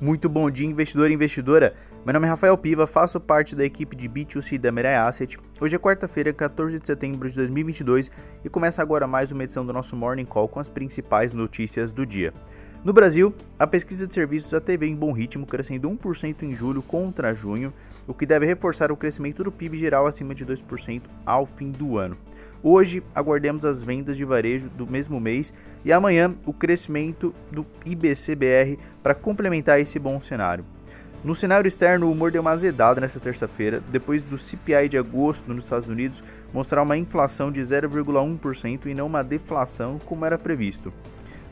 Muito bom dia, investidor e investidora. Meu nome é Rafael Piva, faço parte da equipe de B2C da Mirai Asset. Hoje é quarta-feira, 14 de setembro de 2022 e começa agora mais uma edição do nosso Morning Call com as principais notícias do dia. No Brasil, a pesquisa de serviços até vem em bom ritmo, crescendo 1% em julho contra junho, o que deve reforçar o crescimento do PIB geral acima de 2% ao fim do ano. Hoje, aguardemos as vendas de varejo do mesmo mês e amanhã o crescimento do IBCBR para complementar esse bom cenário. No cenário externo, o humor deu uma azedada nesta terça-feira, depois do CPI de agosto nos Estados Unidos mostrar uma inflação de 0,1% e não uma deflação como era previsto.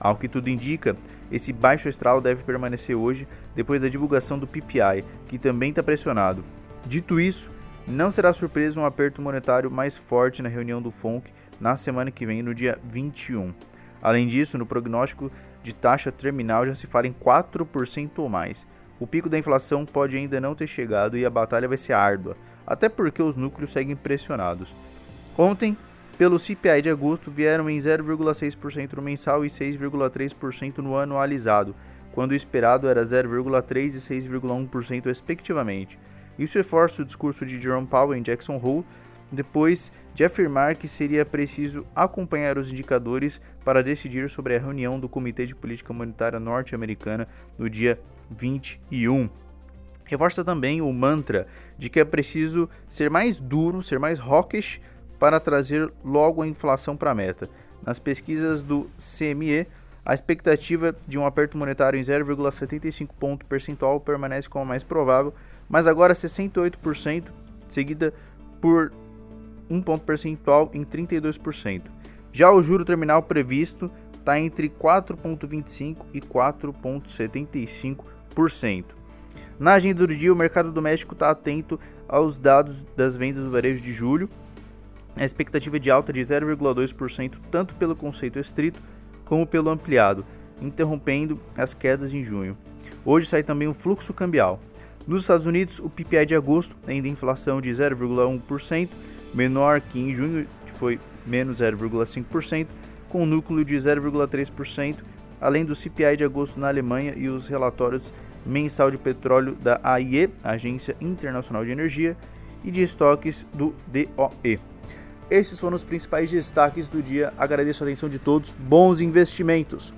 Ao que tudo indica, esse baixo astral deve permanecer hoje depois da divulgação do PPI, que também está pressionado. Dito isso, não será surpresa um aperto monetário mais forte na reunião do FONC na semana que vem, no dia 21. Além disso, no prognóstico de taxa terminal já se fala em 4% ou mais. O pico da inflação pode ainda não ter chegado e a batalha vai ser árdua, até porque os núcleos seguem pressionados. Ontem, pelo CPI de agosto, vieram em 0,6% no mensal e 6,3% no anualizado, quando o esperado era 0,3% e 6,1% respectivamente. Isso reforça o discurso de Jerome Powell em Jackson Hole, depois de afirmar que seria preciso acompanhar os indicadores para decidir sobre a reunião do Comitê de Política Monetária Norte-Americana no dia 21. Reforça também o mantra de que é preciso ser mais duro, ser mais hawkish para trazer logo a inflação para a meta. Nas pesquisas do CME, a expectativa de um aperto monetário em 0,75 ponto percentual permanece como a mais provável, mas agora 68%, seguida por um ponto percentual em 32%. Já o juro terminal previsto está entre 4,25% e 4,75%. Na agenda do dia, o mercado doméstico está atento aos dados das vendas do varejo de julho. A expectativa é de alta de 0,2%, tanto pelo conceito estrito como pelo ampliado, interrompendo as quedas em junho. Hoje sai também o fluxo cambial. Nos Estados Unidos, o PPI de agosto ainda inflação de 0,1%, menor que em junho, que foi menos 0,5%, com núcleo de 0,3%, além do CPI de agosto na Alemanha e os relatórios mensal de petróleo da AIE, Agência Internacional de Energia, e de estoques do DOE. Esses foram os principais destaques do dia. Agradeço a atenção de todos. Bons investimentos!